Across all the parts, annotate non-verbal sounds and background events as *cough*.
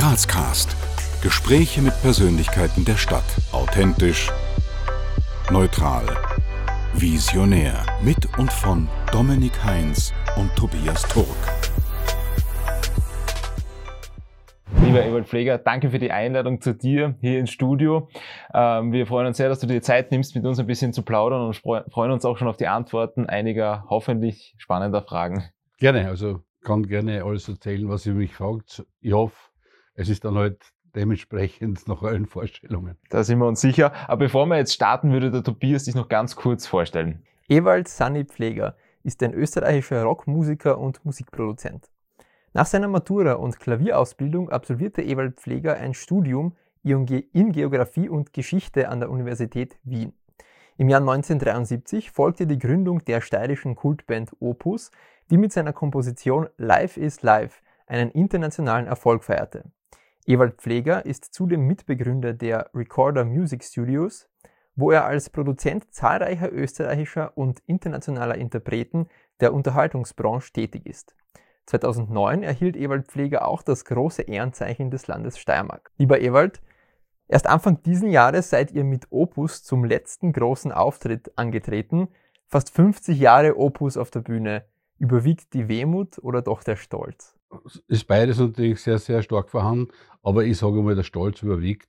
Grazcast. Gespräche mit Persönlichkeiten der Stadt. Authentisch, neutral, visionär. Mit und von Dominik Heinz und Tobias Turk. Lieber Ewald Pfleger, danke für die Einladung zu dir hier ins Studio. Ähm, wir freuen uns sehr, dass du dir Zeit nimmst, mit uns ein bisschen zu plaudern und freuen uns auch schon auf die Antworten einiger hoffentlich spannender Fragen. Gerne, also kann gerne alles erzählen, was ihr mich fragt. Ich hoffe, es ist dann halt dementsprechend nach euren Vorstellungen. Da sind wir uns sicher. Aber bevor wir jetzt starten, würde der Tobias dich noch ganz kurz vorstellen. Ewald Sanni Pfleger ist ein österreichischer Rockmusiker und Musikproduzent. Nach seiner Matura und Klavierausbildung absolvierte Ewald Pfleger ein Studium in Geografie und Geschichte an der Universität Wien. Im Jahr 1973 folgte die Gründung der steirischen Kultband Opus, die mit seiner Komposition Life is Life einen internationalen Erfolg feierte. Ewald Pfleger ist zudem Mitbegründer der Recorder Music Studios, wo er als Produzent zahlreicher österreichischer und internationaler Interpreten der Unterhaltungsbranche tätig ist. 2009 erhielt Ewald Pfleger auch das große Ehrenzeichen des Landes Steiermark. Lieber Ewald, erst Anfang diesen Jahres seid ihr mit Opus zum letzten großen Auftritt angetreten. Fast 50 Jahre Opus auf der Bühne. Überwiegt die Wehmut oder doch der Stolz? Ist beides natürlich sehr, sehr stark vorhanden, aber ich sage mal, der Stolz überwiegt,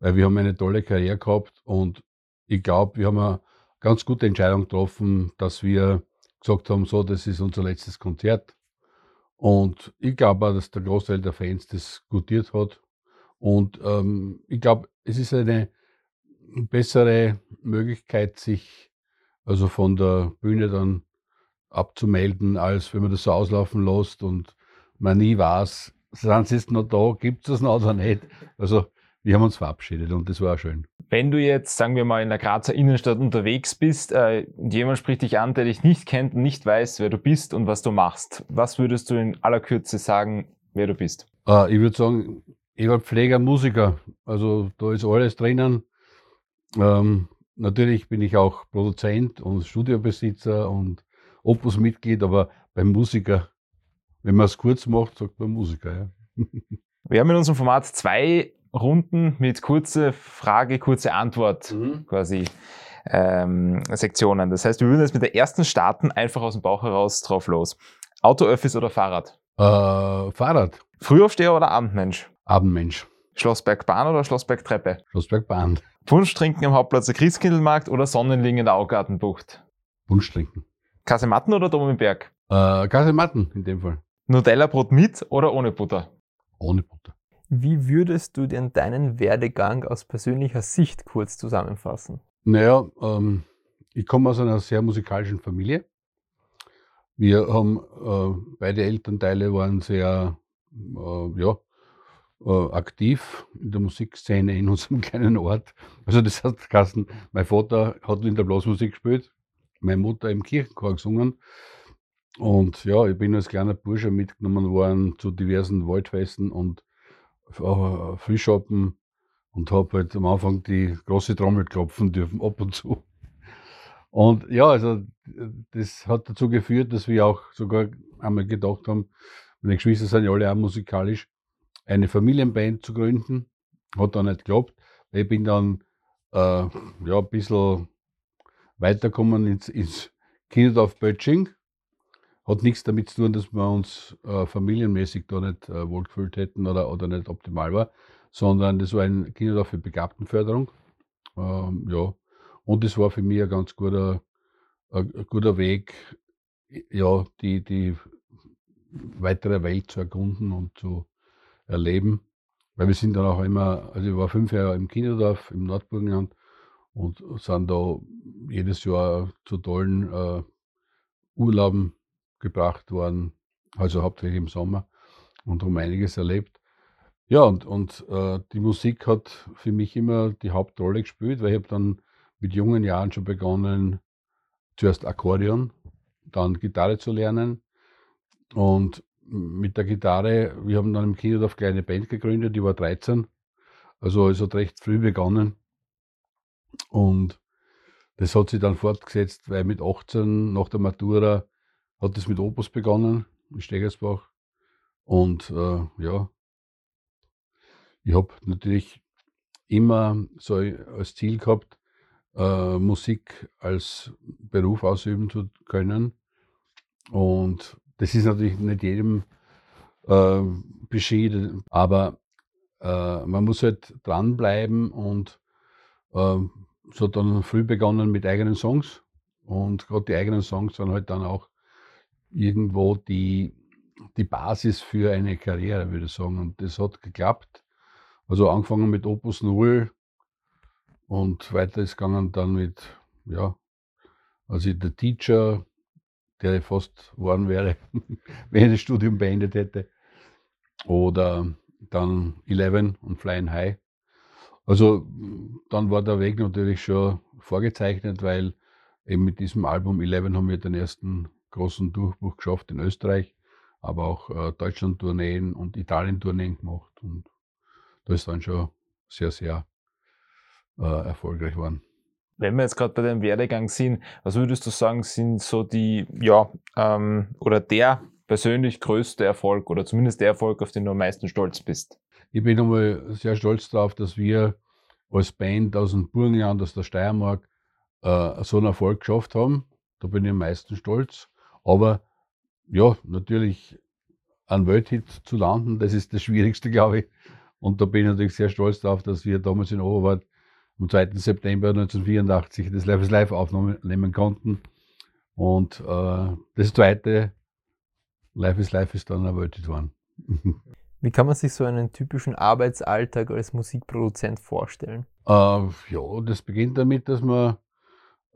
weil wir haben eine tolle Karriere gehabt und ich glaube, wir haben eine ganz gute Entscheidung getroffen, dass wir gesagt haben, so, das ist unser letztes Konzert. Und ich glaube auch, dass der Großteil der Fans das gutiert hat. Und ähm, ich glaube, es ist eine bessere Möglichkeit, sich also von der Bühne dann abzumelden, als wenn man das so auslaufen lässt und man nie weiß, sind sie jetzt noch da, gibt es das noch oder nicht. Also wir haben uns verabschiedet und das war auch schön. Wenn du jetzt, sagen wir mal, in der Grazer Innenstadt unterwegs bist, äh, jemand spricht dich an, der dich nicht kennt und nicht weiß, wer du bist und was du machst, was würdest du in aller Kürze sagen, wer du bist? Äh, ich würde sagen, ich war Pfleger, Musiker. Also da ist alles drinnen. Ähm, natürlich bin ich auch Produzent und Studiobesitzer und Opus-Mitglied, aber beim Musiker, wenn man es kurz macht, sagt man Musiker. Ja. Wir haben in unserem Format zwei Runden mit kurze Frage, kurze Antwort mhm. quasi ähm, Sektionen. Das heißt, wir würden jetzt mit der ersten starten, einfach aus dem Bauch heraus drauf los. Auto, Öffis oder Fahrrad? Äh, Fahrrad. Frühaufsteher oder Abendmensch? Abendmensch. Schlossbergbahn oder Schlossbergtreppe? Schlossbergbahn. Wunsch trinken am Hauptplatz der Christkindlmarkt oder Sonnenling in der Augartenbucht? Wunsch trinken. Kasematten oder Dom im Berg? Äh, Kasematten in dem Fall. Nutella-Brot mit oder ohne Butter? Ohne Butter. Wie würdest du denn deinen Werdegang aus persönlicher Sicht kurz zusammenfassen? Naja, ähm, ich komme aus einer sehr musikalischen Familie. Wir haben, äh, beide Elternteile waren sehr, äh, ja, äh, aktiv in der Musikszene in *laughs* unserem kleinen Ort. Also das hat Kassen, mein Vater hat in der Blasmusik gespielt, meine Mutter im Kirchenchor gesungen. Und ja, ich bin als kleiner Bursche mitgenommen worden zu diversen Waldfesten und äh, Frühschoppen und habe halt am Anfang die große Trommel klopfen dürfen, ab und zu. Und ja, also das hat dazu geführt, dass wir auch sogar einmal gedacht haben, meine Geschwister sind ja alle auch musikalisch, eine Familienband zu gründen. Hat dann nicht geklappt. Ich bin dann äh, ja, ein bisschen weitergekommen ins, ins Kinderdorf Bötsching hat nichts damit zu tun, dass wir uns äh, familienmäßig da nicht äh, wohlgefühlt hätten oder, oder nicht optimal war, sondern das war ein Kinderdorf für Begabtenförderung. Ähm, ja. Und das war für mich ein ganz guter, ein guter Weg, ja, die, die weitere Welt zu erkunden und zu erleben. Weil wir sind dann auch immer, also ich war fünf Jahre im Kinderdorf im Nordburgenland und sind da jedes Jahr zu tollen äh, Urlauben gebracht worden, also hauptsächlich im Sommer und um einiges erlebt. Ja, und, und äh, die Musik hat für mich immer die Hauptrolle gespielt, weil ich habe dann mit jungen Jahren schon begonnen, zuerst Akkordeon, dann Gitarre zu lernen. Und mit der Gitarre, wir haben dann im Kinderdorf eine kleine Band gegründet, die war 13. Also es hat recht früh begonnen. Und das hat sich dann fortgesetzt, weil mit 18 nach der Matura hat es mit Opus begonnen, in Stegersbach. Und äh, ja, ich habe natürlich immer so als Ziel gehabt, äh, Musik als Beruf ausüben zu können. Und das ist natürlich nicht jedem äh, beschieden, aber äh, man muss halt dranbleiben und äh, so dann früh begonnen mit eigenen Songs. Und gerade die eigenen Songs waren halt dann auch irgendwo die, die Basis für eine Karriere, würde ich sagen. Und das hat geklappt. Also angefangen mit Opus 0 und weiter ist gegangen dann mit, ja, also der Teacher, der fast geworden wäre, *laughs* wenn ich das Studium beendet hätte. Oder dann Eleven und Flying High. Also dann war der Weg natürlich schon vorgezeichnet, weil eben mit diesem Album Eleven haben wir den ersten großen Durchbruch geschafft in Österreich, aber auch äh, Deutschland-Tourneen und Italien-Tourneen gemacht. Und da ist dann schon sehr, sehr äh, erfolgreich geworden. Wenn wir jetzt gerade bei deinem Werdegang sind, was würdest du sagen, sind so die, ja, ähm, oder der persönlich größte Erfolg oder zumindest der Erfolg, auf den du am meisten stolz bist? Ich bin einmal sehr stolz darauf, dass wir als Band aus dem Burgenland, aus der Steiermark, äh, so einen Erfolg geschafft haben. Da bin ich am meisten stolz. Aber ja, natürlich einen Welthit zu landen, das ist das Schwierigste, glaube ich. Und da bin ich natürlich sehr stolz darauf, dass wir damals in Oberwart am 2. September 1984 das Live is Live aufnehmen konnten. Und äh, das zweite Life is Life ist dann erwöltet worden. Wie kann man sich so einen typischen Arbeitsalltag als Musikproduzent vorstellen? Äh, ja, das beginnt damit, dass man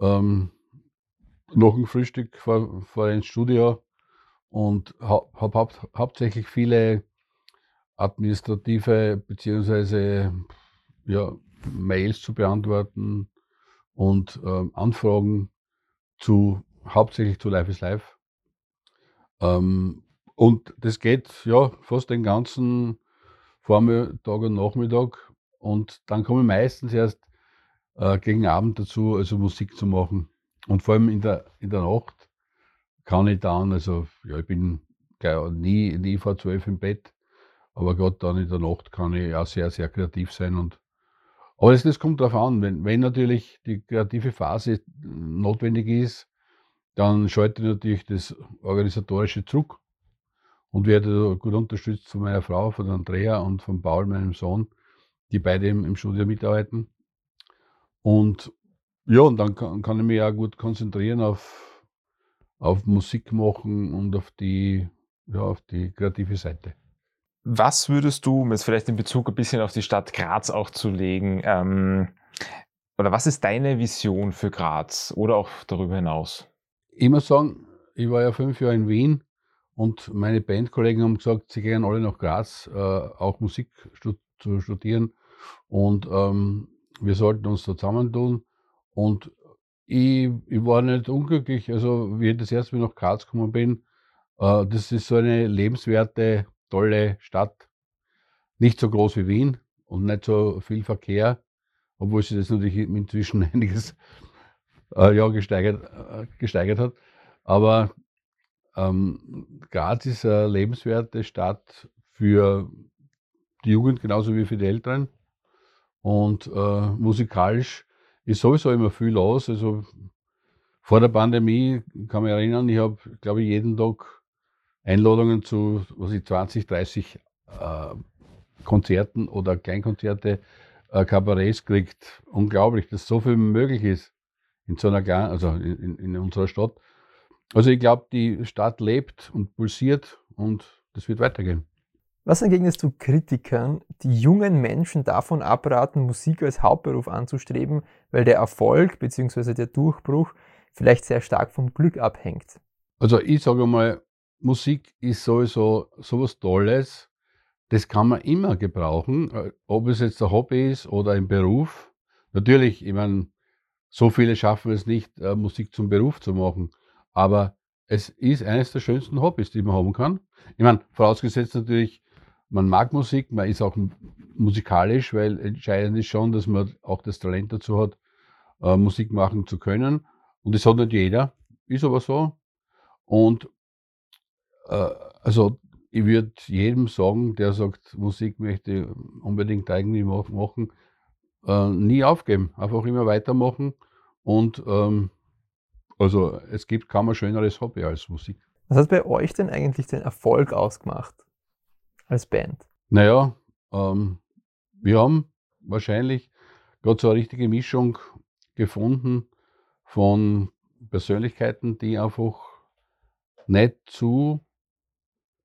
ähm, nach dem Frühstück vor, vor ins Studio und habe haupt, hauptsächlich viele administrative beziehungsweise ja, Mails zu beantworten und ähm, Anfragen zu hauptsächlich zu Life is Life. Ähm, und das geht ja fast den ganzen Vormittag und Nachmittag. Und dann komme ich meistens erst äh, gegen Abend dazu, also Musik zu machen. Und vor allem in der, in der Nacht kann ich dann, also ja, ich bin nie, nie vor zwölf im Bett, aber gerade dann in der Nacht kann ich auch sehr, sehr kreativ sein. Und, aber das, das kommt darauf an, wenn, wenn natürlich die kreative Phase notwendig ist, dann schalte ich natürlich das Organisatorische zurück und werde gut unterstützt von meiner Frau, von Andrea und von Paul, meinem Sohn, die beide im, im Studio mitarbeiten. Und ja, und dann kann, kann, ich mich auch gut konzentrieren auf, auf Musik machen und auf die, ja, auf die kreative Seite. Was würdest du, um jetzt vielleicht in Bezug ein bisschen auf die Stadt Graz auch zu legen, ähm, oder was ist deine Vision für Graz oder auch darüber hinaus? Ich muss sagen, ich war ja fünf Jahre in Wien und meine Bandkollegen haben gesagt, sie gehen alle nach Graz, äh, auch Musik stu zu studieren. Und ähm, wir sollten uns da zusammentun. Und ich, ich war nicht unglücklich, also wie ich das erste Mal nach Graz gekommen bin, äh, das ist so eine lebenswerte, tolle Stadt. Nicht so groß wie Wien und nicht so viel Verkehr, obwohl sich das natürlich inzwischen *laughs* einiges äh, ja, gesteigert, äh, gesteigert hat. Aber ähm, Graz ist eine lebenswerte Stadt für die Jugend genauso wie für die Älteren. Und äh, musikalisch ist sowieso immer viel los. Also vor der Pandemie kann mich erinnern, ich habe, glaube ich, jeden Tag Einladungen zu was ich, 20, 30 äh, Konzerten oder Kleinkonzerte, äh, Kabarets kriegt. Unglaublich, dass so viel möglich ist in so einer kleinen, also in, in unserer Stadt. Also ich glaube, die Stadt lebt und pulsiert und das wird weitergehen. Was entgegnest du Kritikern, die jungen Menschen davon abraten, Musik als Hauptberuf anzustreben, weil der Erfolg bzw. der Durchbruch vielleicht sehr stark vom Glück abhängt? Also ich sage mal, Musik ist sowieso sowas Tolles. Das kann man immer gebrauchen, äh, ob es jetzt ein Hobby ist oder ein Beruf. Natürlich, ich meine, so viele schaffen es nicht, äh, Musik zum Beruf zu machen. Aber es ist eines der schönsten Hobbys, die man haben kann. Ich meine, vorausgesetzt natürlich, man mag Musik, man ist auch musikalisch, weil entscheidend ist schon, dass man auch das Talent dazu hat, äh, Musik machen zu können. Und das hat nicht jeder, ist aber so. Und äh, also ich würde jedem sagen, der sagt, Musik möchte ich unbedingt irgendwie machen, äh, nie aufgeben. Einfach immer weitermachen. Und ähm, also es gibt kaum ein schöneres Hobby als Musik. Was hat bei euch denn eigentlich den Erfolg ausgemacht als Band? Naja, ähm, wir haben wahrscheinlich gerade so eine richtige Mischung gefunden von Persönlichkeiten, die einfach nicht zu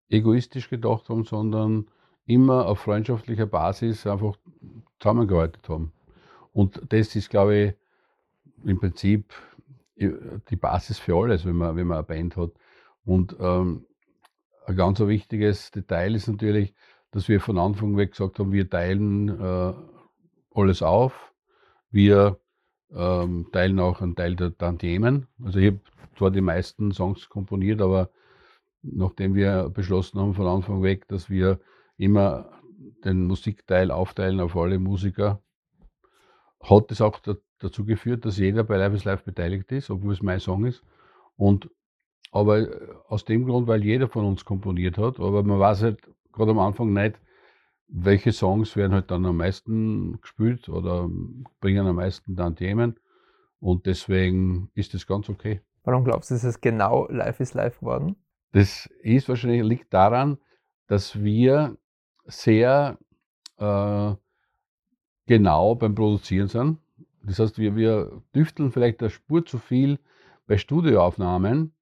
egoistisch gedacht haben, sondern immer auf freundschaftlicher Basis einfach zusammengearbeitet haben. Und das ist, glaube ich, im Prinzip die Basis für alles, wenn man, wenn man eine Band hat. Und ähm, ein ganz wichtiges Detail ist natürlich, dass wir von Anfang weg gesagt haben, wir teilen äh, alles auf. Wir ähm, teilen auch einen Teil der Tantiemen. Also ich habe zwar die meisten Songs komponiert, aber nachdem wir beschlossen haben von Anfang weg, dass wir immer den Musikteil aufteilen auf alle Musiker, hat es auch dazu geführt, dass jeder bei Live is Live beteiligt ist, obwohl es mein Song ist. Und aber äh, aus dem Grund, weil jeder von uns komponiert hat, aber man weiß halt gerade am Anfang nicht, welche Songs werden halt dann am meisten gespielt oder bringen am meisten dann Themen. Und deswegen ist das ganz okay. Warum glaubst du, ist es genau Live is Live geworden? Das ist wahrscheinlich liegt daran, dass wir sehr äh, genau beim Produzieren sind. Das heißt, wir, wir düfteln vielleicht eine Spur zu viel bei Studioaufnahmen,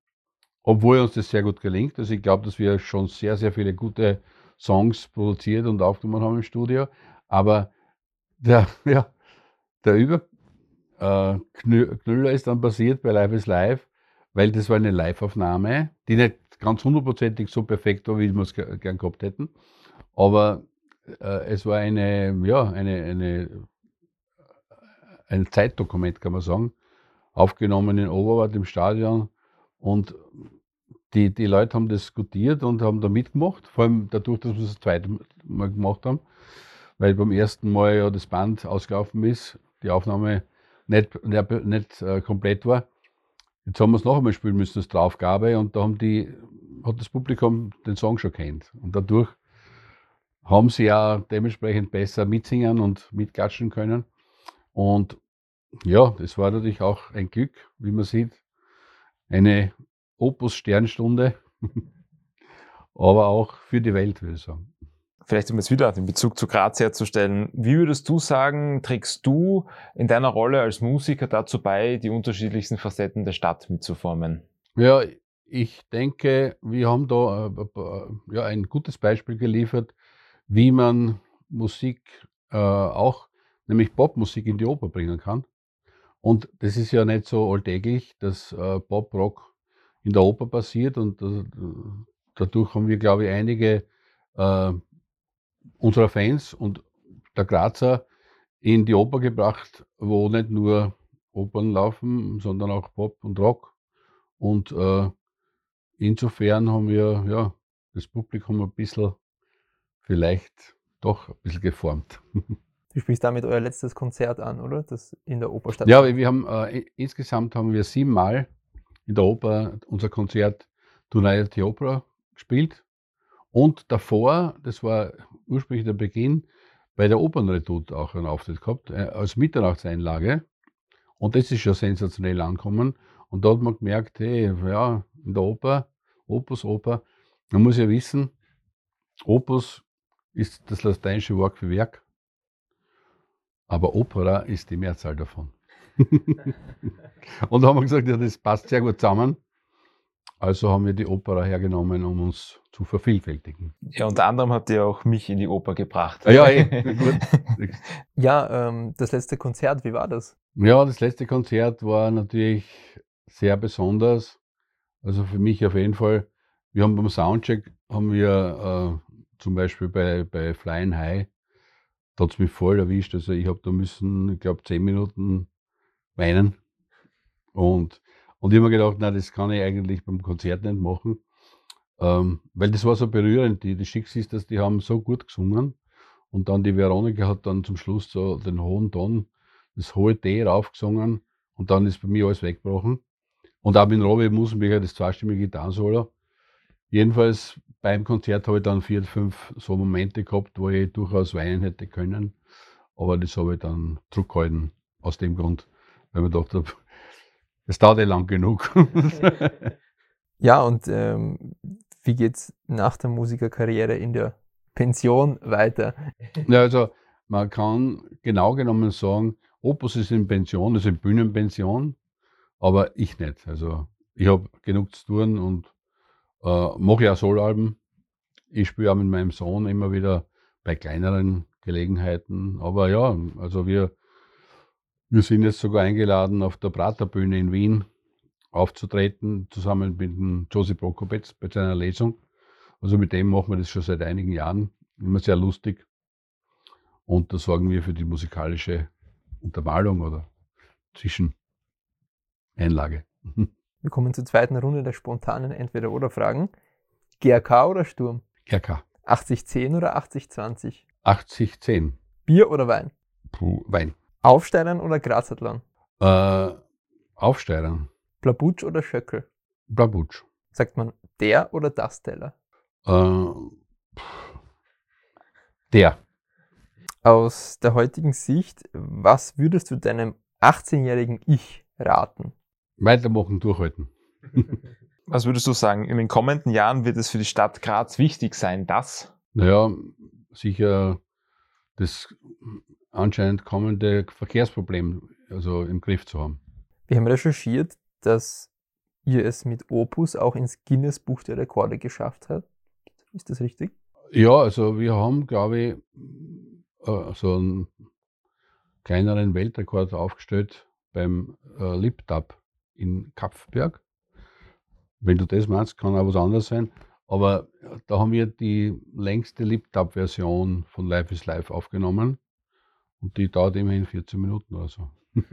obwohl uns das sehr gut gelingt. Also ich glaube, dass wir schon sehr, sehr viele gute Songs produziert und aufgenommen haben im Studio. Aber der, *laughs* ja, der Überknüller äh, ist dann passiert bei Live is Live, weil das war eine Live-Aufnahme, die nicht ganz hundertprozentig so perfekt war, wie wir es gern gehabt hätten. Aber äh, es war eine, ja, eine, eine, ein Zeitdokument, kann man sagen, aufgenommen in Oberwart im Stadion. Und die, die Leute haben diskutiert und haben da mitgemacht, vor allem dadurch, dass wir es das zweite Mal gemacht haben, weil beim ersten Mal ja das Band ausgelaufen ist, die Aufnahme nicht, nicht, nicht äh, komplett war. Jetzt haben wir es noch einmal spielen müssen, das Draufgabe, und da haben die, hat das Publikum den Song schon kennt. Und dadurch haben sie ja dementsprechend besser mitsingen und mitklatschen können. Und ja, das war natürlich auch ein Glück, wie man sieht. Eine Opus Sternstunde, *laughs* aber auch für die Welt, würde ich sagen. Vielleicht um jetzt wieder den Bezug zu Graz herzustellen, wie würdest du sagen, trägst du in deiner Rolle als Musiker dazu bei, die unterschiedlichsten Facetten der Stadt mitzuformen? Ja, ich denke, wir haben da äh, äh, ja, ein gutes Beispiel geliefert, wie man Musik äh, auch, nämlich Popmusik in die Oper bringen kann. Und das ist ja nicht so alltäglich, dass äh, Pop, Rock in der Oper passiert und äh, dadurch haben wir, glaube ich, einige äh, unserer Fans und der Grazer in die Oper gebracht, wo nicht nur Opern laufen, sondern auch Pop und Rock. Und äh, insofern haben wir ja, das Publikum ein bisschen vielleicht doch ein bisschen geformt. *laughs* Du sprichst damit euer letztes Konzert an, oder? Das in der Oper stattfindet. Ja, wir haben äh, insgesamt haben wir siebenmal in der Oper unser Konzert Tonight the Opera gespielt. Und davor, das war ursprünglich der Beginn, bei der Opernredoute auch einen Auftritt gehabt, äh, als Mitternachtseinlage. Und das ist schon sensationell angekommen. Und da hat man gemerkt, hey, ja, in der Oper, Opus, Oper, man muss ja wissen, Opus ist das lateinische Wort für Werk, aber Opera ist die Mehrzahl davon. *laughs* und da haben wir gesagt, ja, das passt sehr gut zusammen. Also haben wir die Opera hergenommen, um uns zu vervielfältigen. Ja, unter anderem habt ihr auch mich in die Oper gebracht. Ja, eh, *laughs* gut. ja ähm, das letzte Konzert, wie war das? Ja, das letzte Konzert war natürlich sehr besonders. Also für mich auf jeden Fall. Wir haben beim Soundcheck, haben wir äh, zum Beispiel bei, bei Flying High, da hat es mich voll erwischt. Also ich habe da müssen, ich glaube, zehn Minuten weinen. Und, und ich habe mir gedacht, na, das kann ich eigentlich beim Konzert nicht machen. Ähm, weil das war so berührend. Die, die Schicksals, die haben so gut gesungen. Und dann die Veronika hat dann zum Schluss so den hohen Ton, das hohe D raufgesungen. Und dann ist bei mir alles weggebrochen. Und auch mit Robbie Musenbecher das zweistimmige Gitarrensolo. Jedenfalls beim Konzert habe ich dann vier, fünf so Momente gehabt, wo ich durchaus weinen hätte können. Aber das habe ich dann zurückgehalten, aus dem Grund, weil ich gedacht habe, es dauert ja lang genug. *laughs* ja, und ähm, wie geht's nach der Musikerkarriere in der Pension weiter? Ja, also man kann genau genommen sagen, Opus ist in Pension, ist in Bühnenpension, aber ich nicht. Also ich habe genug zu tun und äh, mache ja Soloalben. Ich spiele auch mit meinem Sohn immer wieder bei kleineren Gelegenheiten. Aber ja, also wir, wir sind jetzt sogar eingeladen, auf der Praterbühne in Wien aufzutreten, zusammen mit dem Josi Prokopetz bei seiner Lesung. Also mit dem machen wir das schon seit einigen Jahren. Immer sehr lustig. Und da sorgen wir für die musikalische Untermalung oder Zwischeneinlage. *laughs* Wir kommen zur zweiten Runde der spontanen Entweder-Oder-Fragen. GRK oder Sturm? GRK. 80-10 oder 80-20? 80-10. Bier oder Wein? Puh, Wein. Aufsteigern oder Grazathlon? Äh, Aufsteigern. Blabutsch oder Schöckel? Blabutsch. Sagt man der oder das Teller? Äh, der. Aus der heutigen Sicht, was würdest du deinem 18-jährigen Ich raten? Weitermachen, durchhalten. *laughs* Was würdest du sagen, in den kommenden Jahren wird es für die Stadt Graz wichtig sein, dass? Naja, sicher das anscheinend kommende Verkehrsproblem also im Griff zu haben. Wir haben recherchiert, dass ihr es mit Opus auch ins Guinness Buch der Rekorde geschafft habt. Ist das richtig? Ja, also wir haben, glaube ich, äh, so einen kleineren Weltrekord aufgestellt beim äh, Lip-Tap in Kapfberg. Wenn du das meinst, kann auch was anderes sein. Aber da haben wir die längste Lip-Tap-Version von Life is Life aufgenommen. Und die dauert immerhin 14 Minuten oder so. *laughs*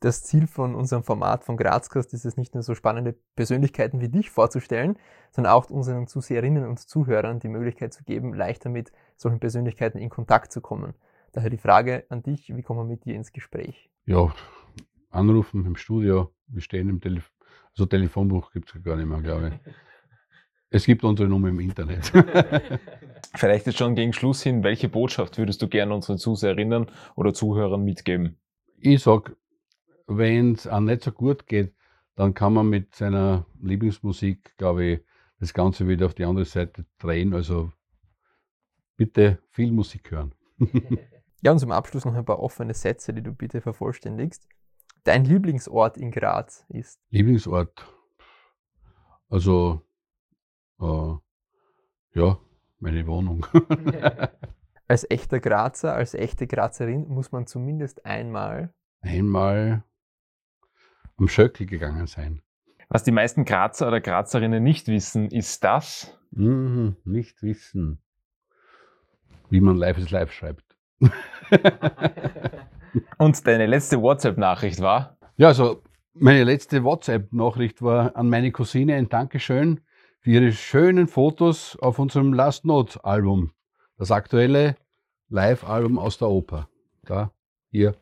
das Ziel von unserem Format von Grazcast ist es nicht nur so spannende Persönlichkeiten wie dich vorzustellen, sondern auch unseren Zuseherinnen und Zuhörern die Möglichkeit zu geben, leichter mit solchen Persönlichkeiten in Kontakt zu kommen. Daher die Frage an dich, wie kommen wir mit dir ins Gespräch? Ja, anrufen im Studio, wir stehen im Telefon, also Telefonbuch gibt es gar nicht mehr, glaube ich. Es gibt unsere Nummer im Internet. *laughs* Vielleicht jetzt schon gegen Schluss hin, welche Botschaft würdest du gerne unseren Zuseherinnen oder Zuhörern mitgeben? Ich sag, wenn es einem nicht so gut geht, dann kann man mit seiner Lieblingsmusik, glaube ich, das Ganze wieder auf die andere Seite drehen. Also bitte viel Musik hören. *laughs* ja, und zum Abschluss noch ein paar offene Sätze, die du bitte vervollständigst dein Lieblingsort in Graz ist? Lieblingsort? Also, äh, ja, meine Wohnung. *laughs* als echter Grazer, als echte Grazerin muss man zumindest einmal einmal am Schöckel gegangen sein. Was die meisten Grazer oder Grazerinnen nicht wissen, ist das? Mhm, nicht wissen, wie man Live is Live schreibt. *laughs* Und deine letzte WhatsApp-Nachricht war? Ja, also meine letzte WhatsApp-Nachricht war an meine Cousine ein Dankeschön für ihre schönen Fotos auf unserem Last Note-Album. Das aktuelle Live-Album aus der Oper. Da, hier.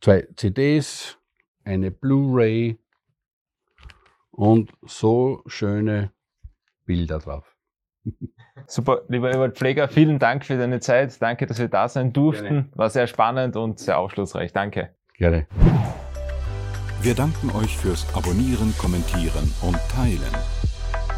Zwei CDs, eine Blu-ray und so schöne Bilder drauf. Super, lieber Ewald Pfleger, vielen Dank für deine Zeit. Danke, dass wir da sein durften. Gerne. War sehr spannend und sehr aufschlussreich. Danke. Gerne. Wir danken euch fürs Abonnieren, Kommentieren und Teilen.